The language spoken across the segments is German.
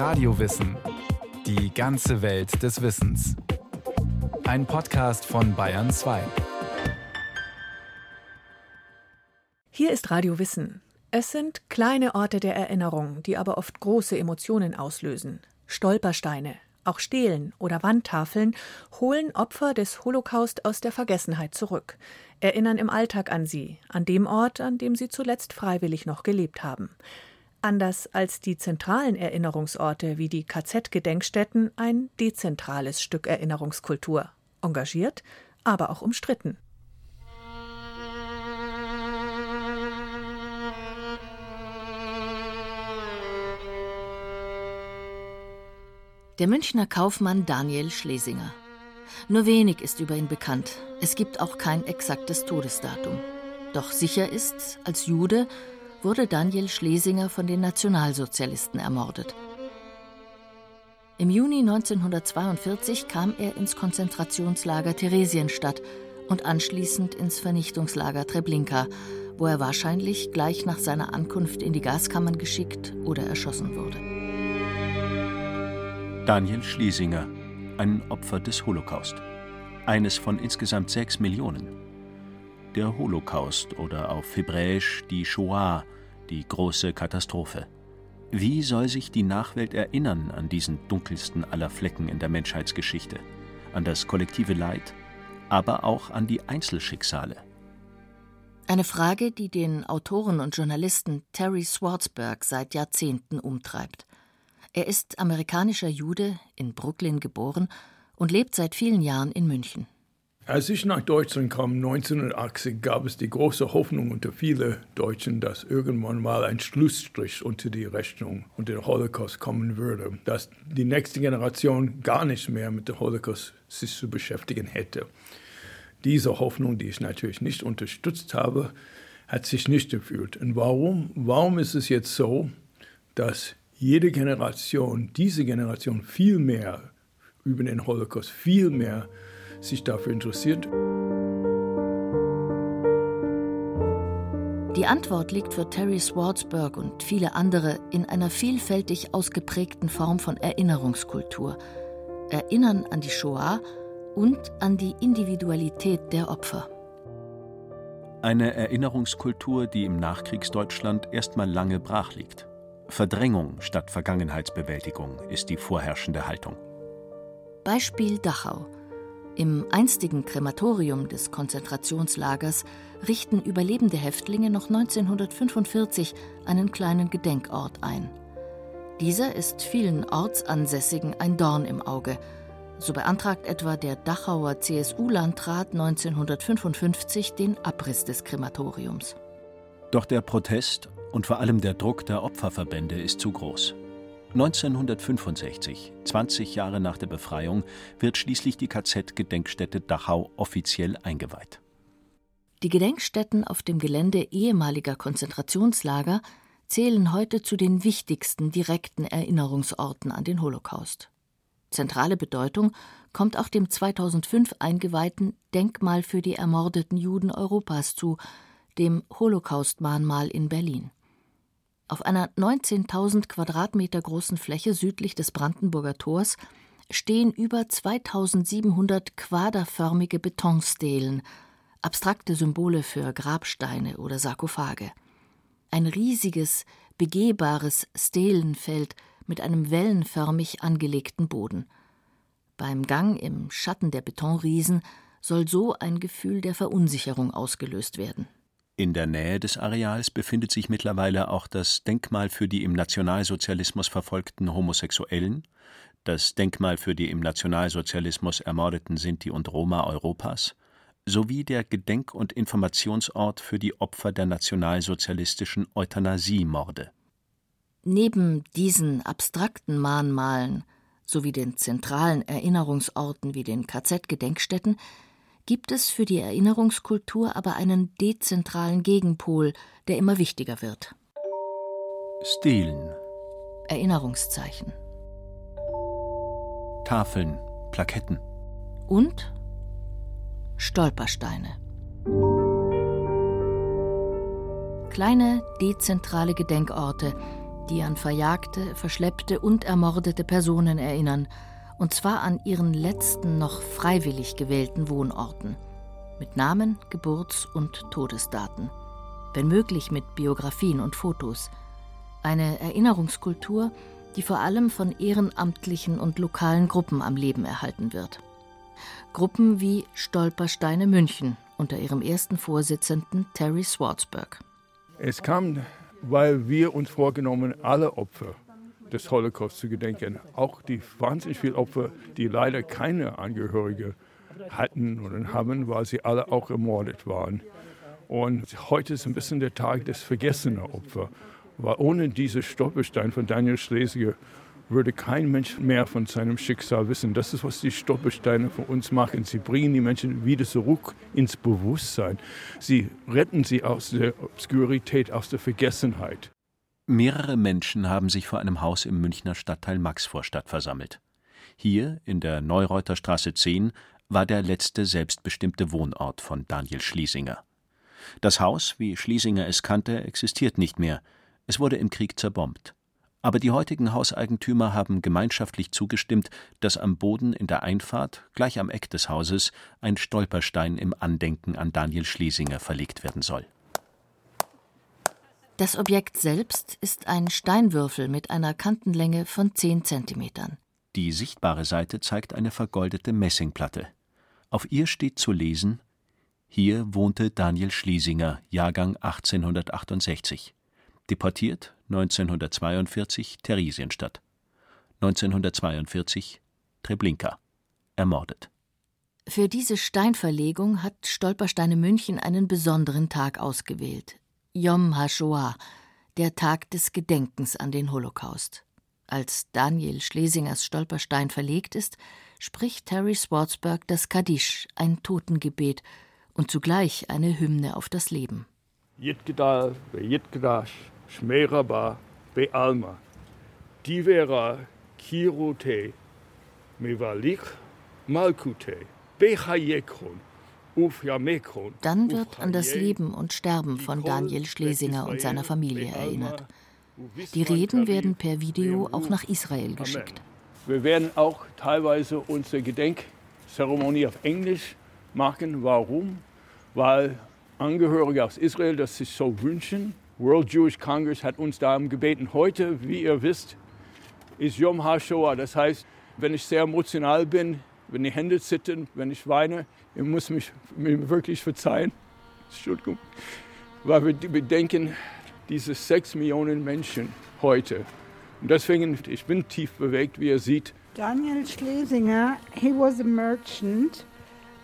Radiowissen. Die ganze Welt des Wissens. Ein Podcast von Bayern 2. Hier ist Radio Wissen. Es sind kleine Orte der Erinnerung, die aber oft große Emotionen auslösen. Stolpersteine, auch Stelen oder Wandtafeln holen Opfer des Holocaust aus der Vergessenheit zurück, erinnern im Alltag an sie, an dem Ort, an dem sie zuletzt freiwillig noch gelebt haben. Anders als die zentralen Erinnerungsorte wie die KZ-Gedenkstätten ein dezentrales Stück Erinnerungskultur. Engagiert, aber auch umstritten. Der Münchner Kaufmann Daniel Schlesinger. Nur wenig ist über ihn bekannt. Es gibt auch kein exaktes Todesdatum. Doch sicher ist, als Jude wurde Daniel Schlesinger von den Nationalsozialisten ermordet. Im Juni 1942 kam er ins Konzentrationslager Theresienstadt und anschließend ins Vernichtungslager Treblinka, wo er wahrscheinlich gleich nach seiner Ankunft in die Gaskammern geschickt oder erschossen wurde. Daniel Schlesinger, ein Opfer des Holocaust. Eines von insgesamt sechs Millionen. Der Holocaust oder auf Hebräisch die Shoah, die große Katastrophe. Wie soll sich die Nachwelt erinnern an diesen dunkelsten aller Flecken in der Menschheitsgeschichte, an das kollektive Leid, aber auch an die Einzelschicksale? Eine Frage, die den Autoren und Journalisten Terry Swartzberg seit Jahrzehnten umtreibt. Er ist amerikanischer Jude, in Brooklyn geboren und lebt seit vielen Jahren in München. Als ich nach Deutschland kam, 1980, gab es die große Hoffnung unter vielen Deutschen, dass irgendwann mal ein Schlussstrich unter die Rechnung und den Holocaust kommen würde, dass die nächste Generation gar nicht mehr mit dem Holocaust sich zu beschäftigen hätte. Diese Hoffnung, die ich natürlich nicht unterstützt habe, hat sich nicht erfüllt. Und warum? Warum ist es jetzt so, dass jede Generation, diese Generation viel mehr über den Holocaust, viel mehr sich dafür interessiert. Die Antwort liegt für Terry Swartzberg und viele andere in einer vielfältig ausgeprägten Form von Erinnerungskultur. Erinnern an die Shoah und an die Individualität der Opfer. Eine Erinnerungskultur, die im Nachkriegsdeutschland erstmal lange brach liegt. Verdrängung statt Vergangenheitsbewältigung ist die vorherrschende Haltung. Beispiel Dachau. Im einstigen Krematorium des Konzentrationslagers richten überlebende Häftlinge noch 1945 einen kleinen Gedenkort ein. Dieser ist vielen Ortsansässigen ein Dorn im Auge. So beantragt etwa der Dachauer CSU-Landrat 1955 den Abriss des Krematoriums. Doch der Protest und vor allem der Druck der Opferverbände ist zu groß. 1965, 20 Jahre nach der Befreiung, wird schließlich die KZ-Gedenkstätte Dachau offiziell eingeweiht. Die Gedenkstätten auf dem Gelände ehemaliger Konzentrationslager zählen heute zu den wichtigsten direkten Erinnerungsorten an den Holocaust. Zentrale Bedeutung kommt auch dem 2005 eingeweihten Denkmal für die ermordeten Juden Europas zu, dem Holocaust-Mahnmal in Berlin. Auf einer 19.000 Quadratmeter großen Fläche südlich des Brandenburger Tors stehen über 2700 quaderförmige Betonstelen, abstrakte Symbole für Grabsteine oder Sarkophage. Ein riesiges, begehbares Stelenfeld mit einem wellenförmig angelegten Boden. Beim Gang im Schatten der Betonriesen soll so ein Gefühl der Verunsicherung ausgelöst werden. In der Nähe des Areals befindet sich mittlerweile auch das Denkmal für die im Nationalsozialismus verfolgten Homosexuellen, das Denkmal für die im Nationalsozialismus ermordeten Sinti und Roma Europas sowie der Gedenk- und Informationsort für die Opfer der nationalsozialistischen Euthanasiemorde. Neben diesen abstrakten Mahnmalen sowie den zentralen Erinnerungsorten wie den KZ-Gedenkstätten gibt es für die Erinnerungskultur aber einen dezentralen Gegenpol, der immer wichtiger wird. Stelen. Erinnerungszeichen. Tafeln, Plaketten. Und Stolpersteine. Kleine, dezentrale Gedenkorte, die an verjagte, verschleppte und ermordete Personen erinnern, und zwar an ihren letzten noch freiwillig gewählten Wohnorten, mit Namen, Geburts- und Todesdaten, wenn möglich mit Biografien und Fotos. Eine Erinnerungskultur, die vor allem von ehrenamtlichen und lokalen Gruppen am Leben erhalten wird. Gruppen wie Stolpersteine München unter ihrem ersten Vorsitzenden Terry Swartzberg. Es kam, weil wir uns vorgenommen, alle Opfer des Holocaust zu gedenken, auch die wahnsinnig vielen Opfer, die leider keine Angehörige hatten oder haben, weil sie alle auch ermordet waren. Und heute ist ein bisschen der Tag des vergessenen Opfers. Weil ohne diese Stolperstein von Daniel Schlesinger würde kein Mensch mehr von seinem Schicksal wissen. Das ist, was die Stolpersteine für uns machen. Sie bringen die Menschen wieder zurück ins Bewusstsein. Sie retten sie aus der Obskurität, aus der Vergessenheit. Mehrere Menschen haben sich vor einem Haus im Münchner Stadtteil Maxvorstadt versammelt. Hier, in der Neureuter Straße 10, war der letzte selbstbestimmte Wohnort von Daniel Schlesinger. Das Haus, wie Schlesinger es kannte, existiert nicht mehr – es wurde im Krieg zerbombt. Aber die heutigen Hauseigentümer haben gemeinschaftlich zugestimmt, dass am Boden in der Einfahrt, gleich am Eck des Hauses, ein Stolperstein im Andenken an Daniel Schlesinger verlegt werden soll. Das Objekt selbst ist ein Steinwürfel mit einer Kantenlänge von 10 Zentimetern. Die sichtbare Seite zeigt eine vergoldete Messingplatte. Auf ihr steht zu lesen: Hier wohnte Daniel Schlesinger, Jahrgang 1868 deportiert 1942 Theresienstadt, 1942 Treblinka, ermordet. Für diese Steinverlegung hat Stolpersteine München einen besonderen Tag ausgewählt. Yom HaShoah, der Tag des Gedenkens an den Holocaust. Als Daniel Schlesingers Stolperstein verlegt ist, spricht Terry Swartzberg das Kaddisch, ein Totengebet und zugleich eine Hymne auf das Leben. Yitgedal, Yitgedash, Shmeraba Bealma, Divera Kirute, Mevalich Malkute, Bechayekron, dann wird an das Leben und Sterben von Daniel Schlesinger und seiner Familie erinnert. Die Reden werden per Video auch nach Israel geschickt. Wir werden auch teilweise unsere Gedenkzeremonie auf Englisch machen. Warum? Weil Angehörige aus Israel das sich so wünschen. World Jewish Congress hat uns darum gebeten. Heute, wie ihr wisst, ist Yom HaShoah. Das heißt, wenn ich sehr emotional bin, wenn die Hände zittern, wenn ich weine, ihr müsst mich mir wirklich verzeihen. Entschuldigung. Weil wir bedenken diese sechs Millionen Menschen heute. Und deswegen, ich bin tief bewegt, wie ihr seht. Daniel Schlesinger, he was a merchant,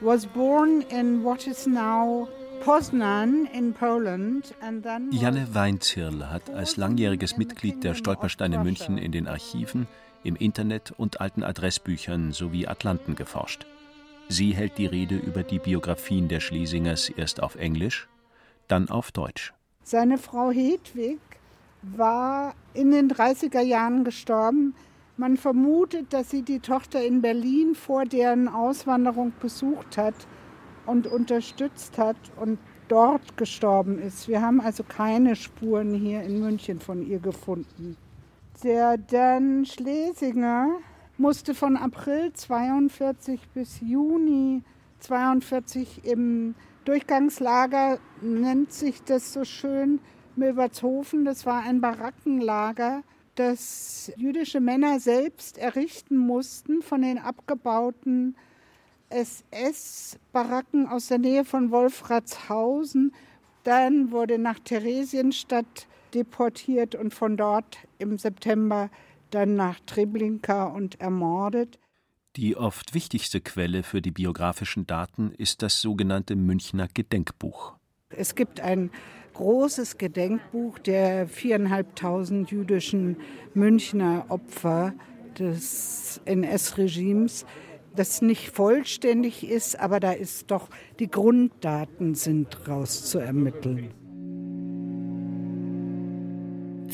was born in what is now Janne Weinzierl hat als langjähriges Mitglied der Stolpersteine München in den Archiven, im Internet und alten Adressbüchern sowie Atlanten geforscht. Sie hält die Rede über die Biografien der Schlesingers erst auf Englisch, dann auf Deutsch. Seine Frau Hedwig war in den 30er Jahren gestorben. Man vermutet, dass sie die Tochter in Berlin vor deren Auswanderung besucht hat und unterstützt hat und dort gestorben ist. Wir haben also keine Spuren hier in München von ihr gefunden. Der Dan Schlesinger musste von April 42 bis Juni 42 im Durchgangslager, nennt sich das so schön, Milbertshofen. Das war ein Barackenlager, das jüdische Männer selbst errichten mussten von den abgebauten SS-Baracken aus der Nähe von Wolfratshausen. Dann wurde nach Theresienstadt deportiert und von dort im September dann nach Treblinka und ermordet. Die oft wichtigste Quelle für die biografischen Daten ist das sogenannte Münchner Gedenkbuch. Es gibt ein großes Gedenkbuch der viereinhalbtausend jüdischen Münchner Opfer des NS-Regimes das nicht vollständig ist, aber da ist doch, die Grunddaten sind rauszuermitteln.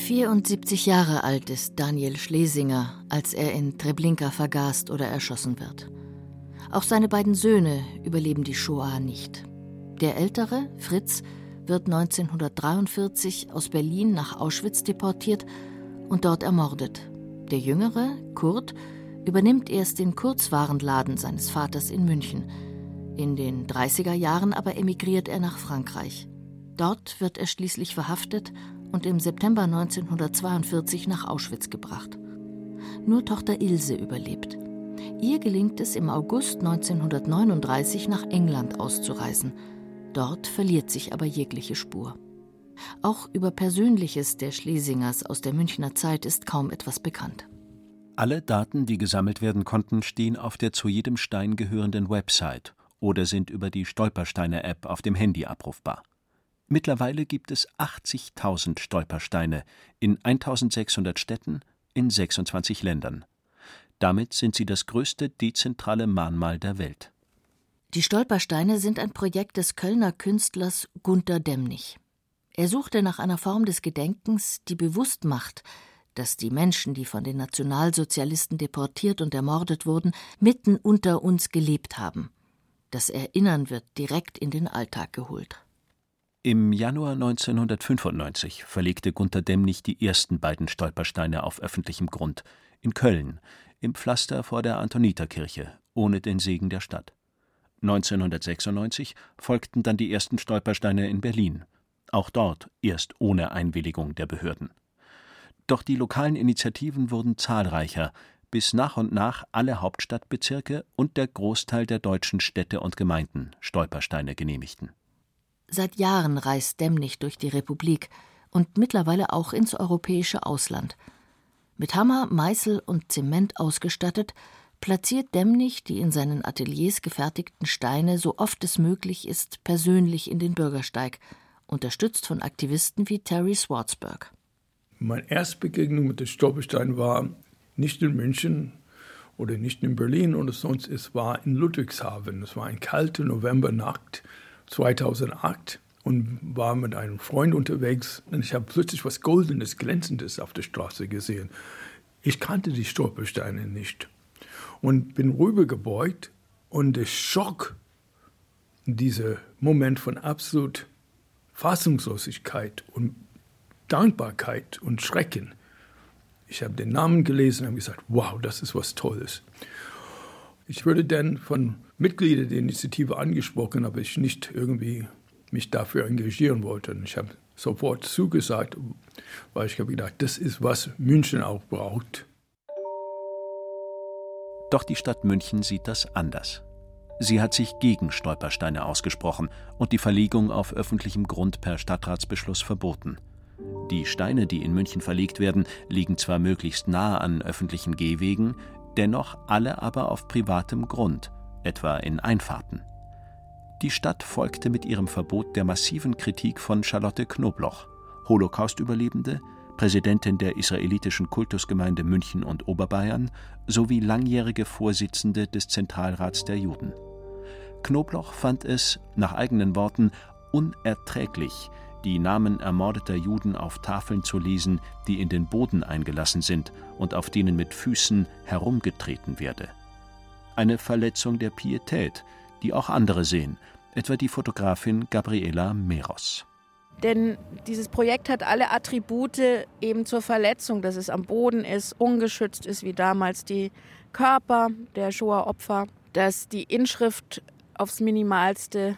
74 Jahre alt ist Daniel Schlesinger, als er in Treblinka vergast oder erschossen wird. Auch seine beiden Söhne überleben die Shoah nicht. Der ältere, Fritz, wird 1943 aus Berlin nach Auschwitz deportiert und dort ermordet. Der Jüngere, Kurt, übernimmt erst den Kurzwarenladen seines Vaters in München. In den 30er Jahren aber emigriert er nach Frankreich. Dort wird er schließlich verhaftet und im September 1942 nach Auschwitz gebracht. Nur Tochter Ilse überlebt. Ihr gelingt es im August 1939 nach England auszureisen. Dort verliert sich aber jegliche Spur. Auch über Persönliches der Schlesingers aus der Münchner Zeit ist kaum etwas bekannt. Alle Daten, die gesammelt werden konnten, stehen auf der zu jedem Stein gehörenden Website oder sind über die Stolpersteine-App auf dem Handy abrufbar. Mittlerweile gibt es 80.000 Stolpersteine in 1600 Städten in 26 Ländern. Damit sind sie das größte dezentrale Mahnmal der Welt. Die Stolpersteine sind ein Projekt des Kölner Künstlers Gunther Demnig. Er suchte nach einer Form des Gedenkens, die bewusst macht, dass die Menschen, die von den Nationalsozialisten deportiert und ermordet wurden, mitten unter uns gelebt haben. Das Erinnern wird direkt in den Alltag geholt. Im Januar 1995 verlegte Gunther Demnig die ersten beiden Stolpersteine auf öffentlichem Grund in Köln, im Pflaster vor der Antoniterkirche, ohne den Segen der Stadt. 1996 folgten dann die ersten Stolpersteine in Berlin, auch dort erst ohne Einwilligung der Behörden. Doch die lokalen Initiativen wurden zahlreicher, bis nach und nach alle Hauptstadtbezirke und der Großteil der deutschen Städte und Gemeinden Stolpersteine genehmigten. Seit Jahren reist Demnig durch die Republik und mittlerweile auch ins europäische Ausland. Mit Hammer, Meißel und Zement ausgestattet, platziert Demnig die in seinen Ateliers gefertigten Steine so oft es möglich ist persönlich in den Bürgersteig, unterstützt von Aktivisten wie Terry Swartzberg. Meine erste Begegnung mit den Stolpersteinen war nicht in München oder nicht in Berlin oder sonst, es war in Ludwigshafen. Es war eine kalte Novembernacht 2008 und war mit einem Freund unterwegs und ich habe plötzlich was Goldenes, Glänzendes auf der Straße gesehen. Ich kannte die Stolpersteine nicht und bin rübergebeugt und der Schock, dieser Moment von absolut Fassungslosigkeit und Dankbarkeit und Schrecken. Ich habe den Namen gelesen und gesagt, wow, das ist was Tolles. Ich wurde dann von Mitgliedern der Initiative angesprochen, aber ich nicht irgendwie mich dafür engagieren wollte. Und ich habe sofort zugesagt, weil ich habe gedacht, das ist, was München auch braucht. Doch die Stadt München sieht das anders. Sie hat sich gegen Stolpersteine ausgesprochen und die Verlegung auf öffentlichem Grund per Stadtratsbeschluss verboten. Die Steine, die in München verlegt werden, liegen zwar möglichst nah an öffentlichen Gehwegen, dennoch alle aber auf privatem Grund, etwa in Einfahrten. Die Stadt folgte mit ihrem Verbot der massiven Kritik von Charlotte Knobloch, Holocaust-Überlebende, Präsidentin der israelitischen Kultusgemeinde München und Oberbayern sowie langjährige Vorsitzende des Zentralrats der Juden. Knobloch fand es, nach eigenen Worten, unerträglich, die Namen ermordeter Juden auf Tafeln zu lesen, die in den Boden eingelassen sind und auf denen mit Füßen herumgetreten werde. Eine Verletzung der Pietät, die auch andere sehen, etwa die Fotografin Gabriela Meros. Denn dieses Projekt hat alle Attribute eben zur Verletzung, dass es am Boden ist, ungeschützt ist wie damals die Körper der Shoah-Opfer, dass die Inschrift aufs Minimalste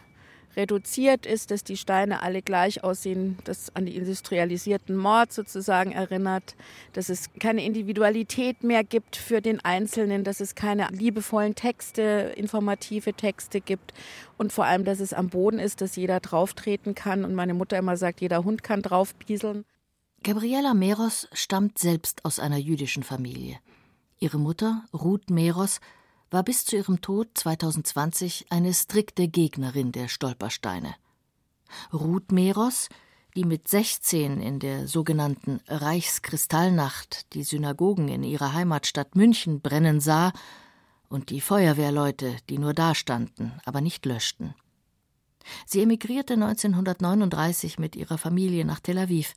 reduziert ist, dass die Steine alle gleich aussehen, das an die industrialisierten Mord sozusagen erinnert, dass es keine Individualität mehr gibt für den Einzelnen, dass es keine liebevollen Texte, informative Texte gibt und vor allem, dass es am Boden ist, dass jeder drauftreten kann und meine Mutter immer sagt, jeder Hund kann draufbieseln. Gabriela Meros stammt selbst aus einer jüdischen Familie. Ihre Mutter, Ruth Meros, war bis zu ihrem Tod 2020 eine strikte Gegnerin der Stolpersteine. Ruth Meros, die mit 16 in der sogenannten Reichskristallnacht die Synagogen in ihrer Heimatstadt München brennen sah, und die Feuerwehrleute, die nur dastanden, aber nicht löschten. Sie emigrierte 1939 mit ihrer Familie nach Tel Aviv,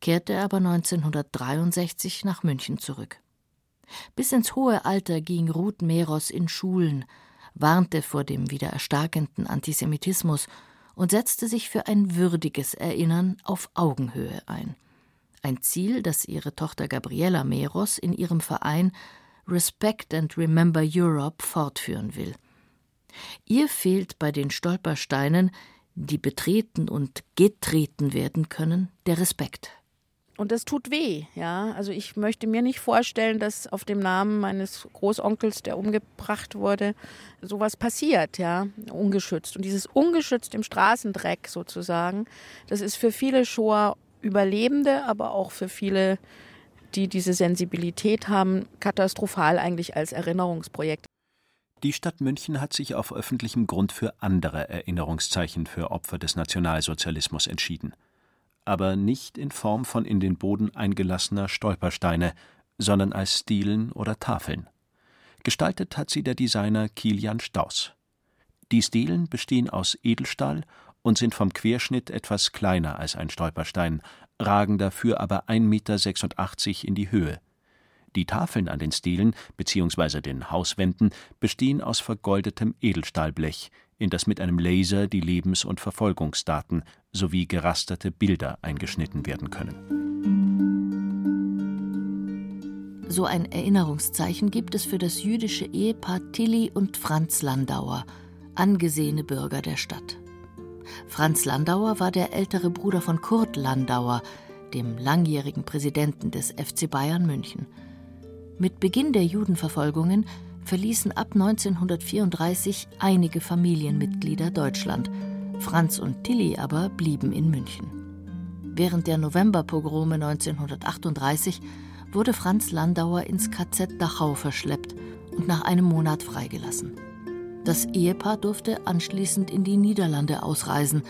kehrte aber 1963 nach München zurück. Bis ins hohe Alter ging Ruth Meros in Schulen, warnte vor dem wieder erstarkenden Antisemitismus und setzte sich für ein würdiges Erinnern auf Augenhöhe ein. Ein Ziel, das ihre Tochter Gabriela Meros in ihrem Verein Respect and Remember Europe fortführen will. Ihr fehlt bei den Stolpersteinen, die betreten und getreten werden können, der Respekt. Und das tut weh, ja. Also ich möchte mir nicht vorstellen, dass auf dem Namen meines Großonkels, der umgebracht wurde, sowas passiert, ja, ungeschützt. Und dieses ungeschützt im Straßendreck sozusagen, das ist für viele Shoah Überlebende, aber auch für viele, die diese Sensibilität haben, katastrophal eigentlich als Erinnerungsprojekt. Die Stadt München hat sich auf öffentlichem Grund für andere Erinnerungszeichen für Opfer des Nationalsozialismus entschieden aber nicht in Form von in den Boden eingelassener Stolpersteine, sondern als Stilen oder Tafeln. Gestaltet hat sie der Designer Kilian Staus. Die Stilen bestehen aus Edelstahl und sind vom Querschnitt etwas kleiner als ein Stolperstein, ragen dafür aber 1,86 Meter in die Höhe. Die Tafeln an den Stilen bzw. den Hauswänden bestehen aus vergoldetem Edelstahlblech, in das mit einem Laser die Lebens- und Verfolgungsdaten sowie gerasterte Bilder eingeschnitten werden können. So ein Erinnerungszeichen gibt es für das jüdische Ehepaar Tilly und Franz Landauer, angesehene Bürger der Stadt. Franz Landauer war der ältere Bruder von Kurt Landauer, dem langjährigen Präsidenten des FC Bayern München. Mit Beginn der Judenverfolgungen verließen ab 1934 einige Familienmitglieder Deutschland. Franz und Tilly aber blieben in München. Während der Novemberpogrome 1938 wurde Franz Landauer ins KZ Dachau verschleppt und nach einem Monat freigelassen. Das Ehepaar durfte anschließend in die Niederlande ausreisen,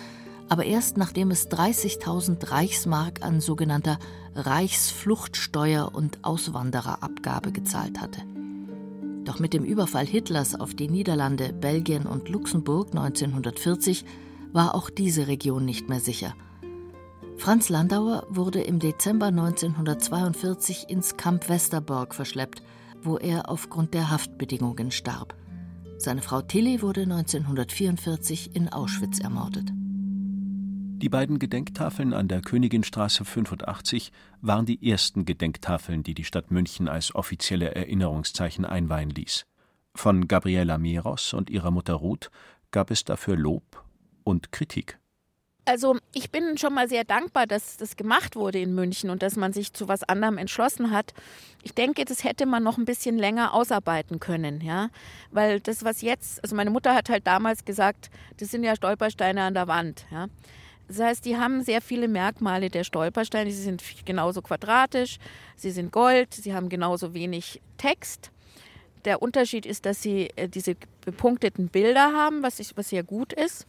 aber erst nachdem es 30.000 Reichsmark an sogenannter Reichsfluchtsteuer und Auswandererabgabe gezahlt hatte. Doch mit dem Überfall Hitlers auf die Niederlande, Belgien und Luxemburg 1940 war auch diese Region nicht mehr sicher. Franz Landauer wurde im Dezember 1942 ins Camp Westerbork verschleppt, wo er aufgrund der Haftbedingungen starb. Seine Frau Tilly wurde 1944 in Auschwitz ermordet. Die beiden Gedenktafeln an der Königinstraße 85 waren die ersten Gedenktafeln, die die Stadt München als offizielle Erinnerungszeichen einweihen ließ. Von Gabriela Meros und ihrer Mutter Ruth gab es dafür Lob und Kritik. Also ich bin schon mal sehr dankbar, dass das gemacht wurde in München und dass man sich zu was anderem entschlossen hat. Ich denke, das hätte man noch ein bisschen länger ausarbeiten können, ja, weil das was jetzt, also meine Mutter hat halt damals gesagt, das sind ja Stolpersteine an der Wand, ja. Das heißt, die haben sehr viele Merkmale der Stolpersteine. Sie sind genauso quadratisch, sie sind gold, sie haben genauso wenig Text. Der Unterschied ist, dass sie äh, diese bepunkteten Bilder haben, was, ich, was sehr gut ist.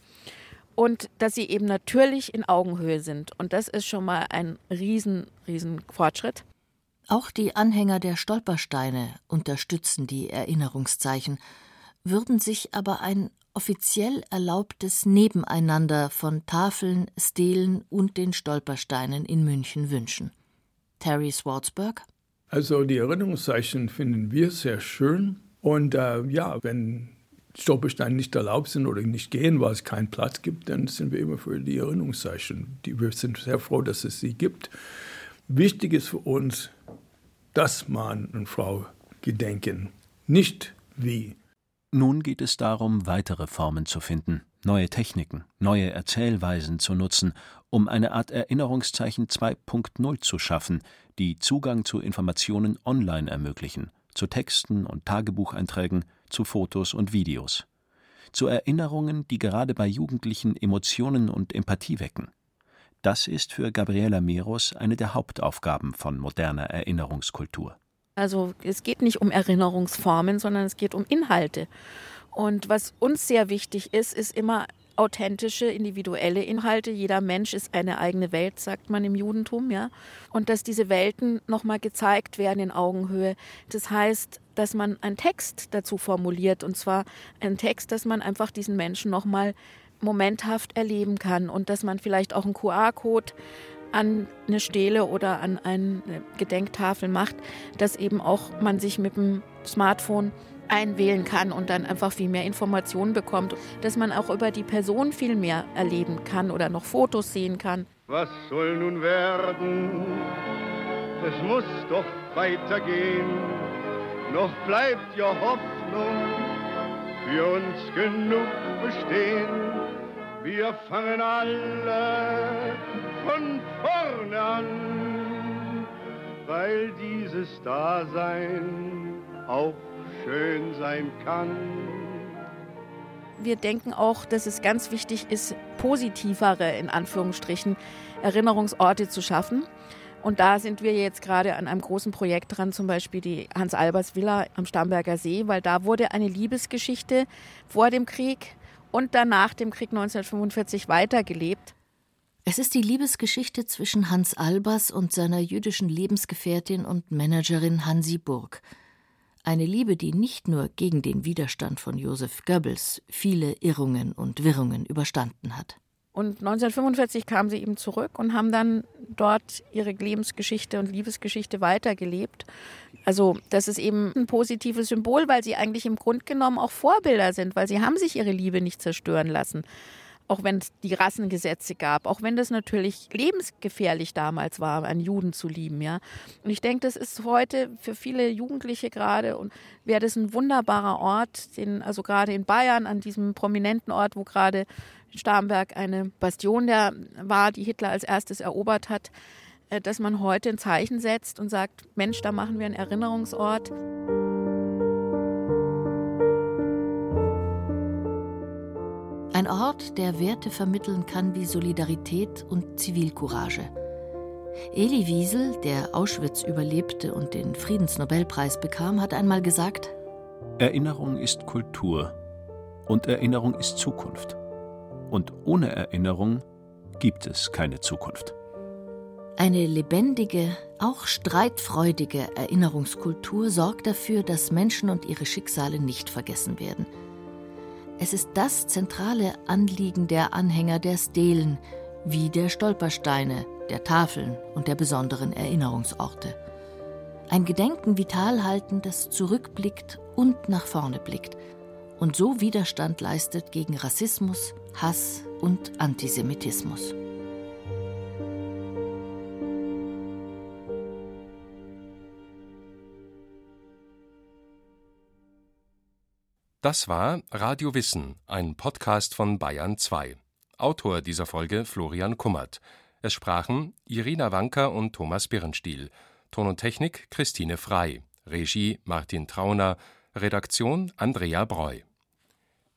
Und dass sie eben natürlich in Augenhöhe sind. Und das ist schon mal ein riesen, riesen Fortschritt. Auch die Anhänger der Stolpersteine unterstützen die Erinnerungszeichen, würden sich aber ein offiziell erlaubtes Nebeneinander von Tafeln, Stelen und den Stolpersteinen in München wünschen. Terry Swartzberg. Also die Erinnerungszeichen finden wir sehr schön. Und äh, ja, wenn Stolpersteine nicht erlaubt sind oder nicht gehen, weil es keinen Platz gibt, dann sind wir immer für die Erinnerungszeichen. Die, wir sind sehr froh, dass es sie gibt. Wichtig ist für uns, dass Mann und Frau gedenken, nicht wie. Nun geht es darum, weitere Formen zu finden, neue Techniken, neue Erzählweisen zu nutzen, um eine Art Erinnerungszeichen 2.0 zu schaffen, die Zugang zu Informationen online ermöglichen, zu Texten und Tagebucheinträgen, zu Fotos und Videos. Zu Erinnerungen, die gerade bei Jugendlichen Emotionen und Empathie wecken. Das ist für Gabriela Meros eine der Hauptaufgaben von moderner Erinnerungskultur. Also es geht nicht um Erinnerungsformen, sondern es geht um Inhalte. Und was uns sehr wichtig ist, ist immer authentische, individuelle Inhalte. Jeder Mensch ist eine eigene Welt, sagt man im Judentum, ja. Und dass diese Welten nochmal gezeigt werden in Augenhöhe. Das heißt, dass man einen Text dazu formuliert und zwar einen Text, dass man einfach diesen Menschen nochmal momenthaft erleben kann und dass man vielleicht auch einen QR-Code an eine Stele oder an eine Gedenktafel macht, dass eben auch man sich mit dem Smartphone einwählen kann und dann einfach viel mehr Informationen bekommt, dass man auch über die Person viel mehr erleben kann oder noch Fotos sehen kann. Was soll nun werden? Es muss doch weitergehen. Noch bleibt ja Hoffnung für uns genug bestehen. Wir fangen alle von vorne an, weil dieses Dasein auch schön sein kann. Wir denken auch, dass es ganz wichtig ist, positivere, in Anführungsstrichen, Erinnerungsorte zu schaffen. Und da sind wir jetzt gerade an einem großen Projekt dran, zum Beispiel die Hans-Albers-Villa am Starnberger See, weil da wurde eine Liebesgeschichte vor dem Krieg und danach dem Krieg 1945 weitergelebt. Es ist die Liebesgeschichte zwischen Hans Albers und seiner jüdischen Lebensgefährtin und Managerin Hansi Burg. Eine Liebe, die nicht nur gegen den Widerstand von Josef Goebbels viele Irrungen und Wirrungen überstanden hat. Und 1945 kamen sie eben zurück und haben dann dort ihre Lebensgeschichte und Liebesgeschichte weitergelebt. Also das ist eben ein positives Symbol, weil sie eigentlich im Grunde genommen auch Vorbilder sind, weil sie haben sich ihre Liebe nicht zerstören lassen. Auch wenn es die Rassengesetze gab, auch wenn das natürlich lebensgefährlich damals war, einen Juden zu lieben, ja. Und ich denke, das ist heute für viele Jugendliche gerade und wäre das ein wunderbarer Ort, den, also gerade in Bayern, an diesem prominenten Ort, wo gerade Starnberg eine Bastion der war, die Hitler als erstes erobert hat, äh, dass man heute ein Zeichen setzt und sagt, Mensch, da machen wir einen Erinnerungsort. Ein Ort, der Werte vermitteln kann wie Solidarität und Zivilcourage. Eli Wiesel, der Auschwitz überlebte und den Friedensnobelpreis bekam, hat einmal gesagt: Erinnerung ist Kultur und Erinnerung ist Zukunft. Und ohne Erinnerung gibt es keine Zukunft. Eine lebendige, auch streitfreudige Erinnerungskultur sorgt dafür, dass Menschen und ihre Schicksale nicht vergessen werden. Es ist das zentrale Anliegen der Anhänger der Stelen, wie der Stolpersteine, der Tafeln und der besonderen Erinnerungsorte. Ein Gedenken vital halten, das zurückblickt und nach vorne blickt und so Widerstand leistet gegen Rassismus, Hass und Antisemitismus. Das war Radio Wissen, ein Podcast von Bayern 2. Autor dieser Folge Florian Kummert. Es sprachen Irina Wanker und Thomas Birrenstiel. Ton und Technik Christine Frei. Regie Martin Trauner. Redaktion Andrea Breu.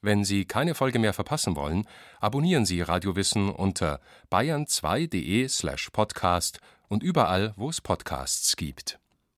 Wenn Sie keine Folge mehr verpassen wollen, abonnieren Sie Radiowissen unter bayern2.de/podcast slash und überall, wo es Podcasts gibt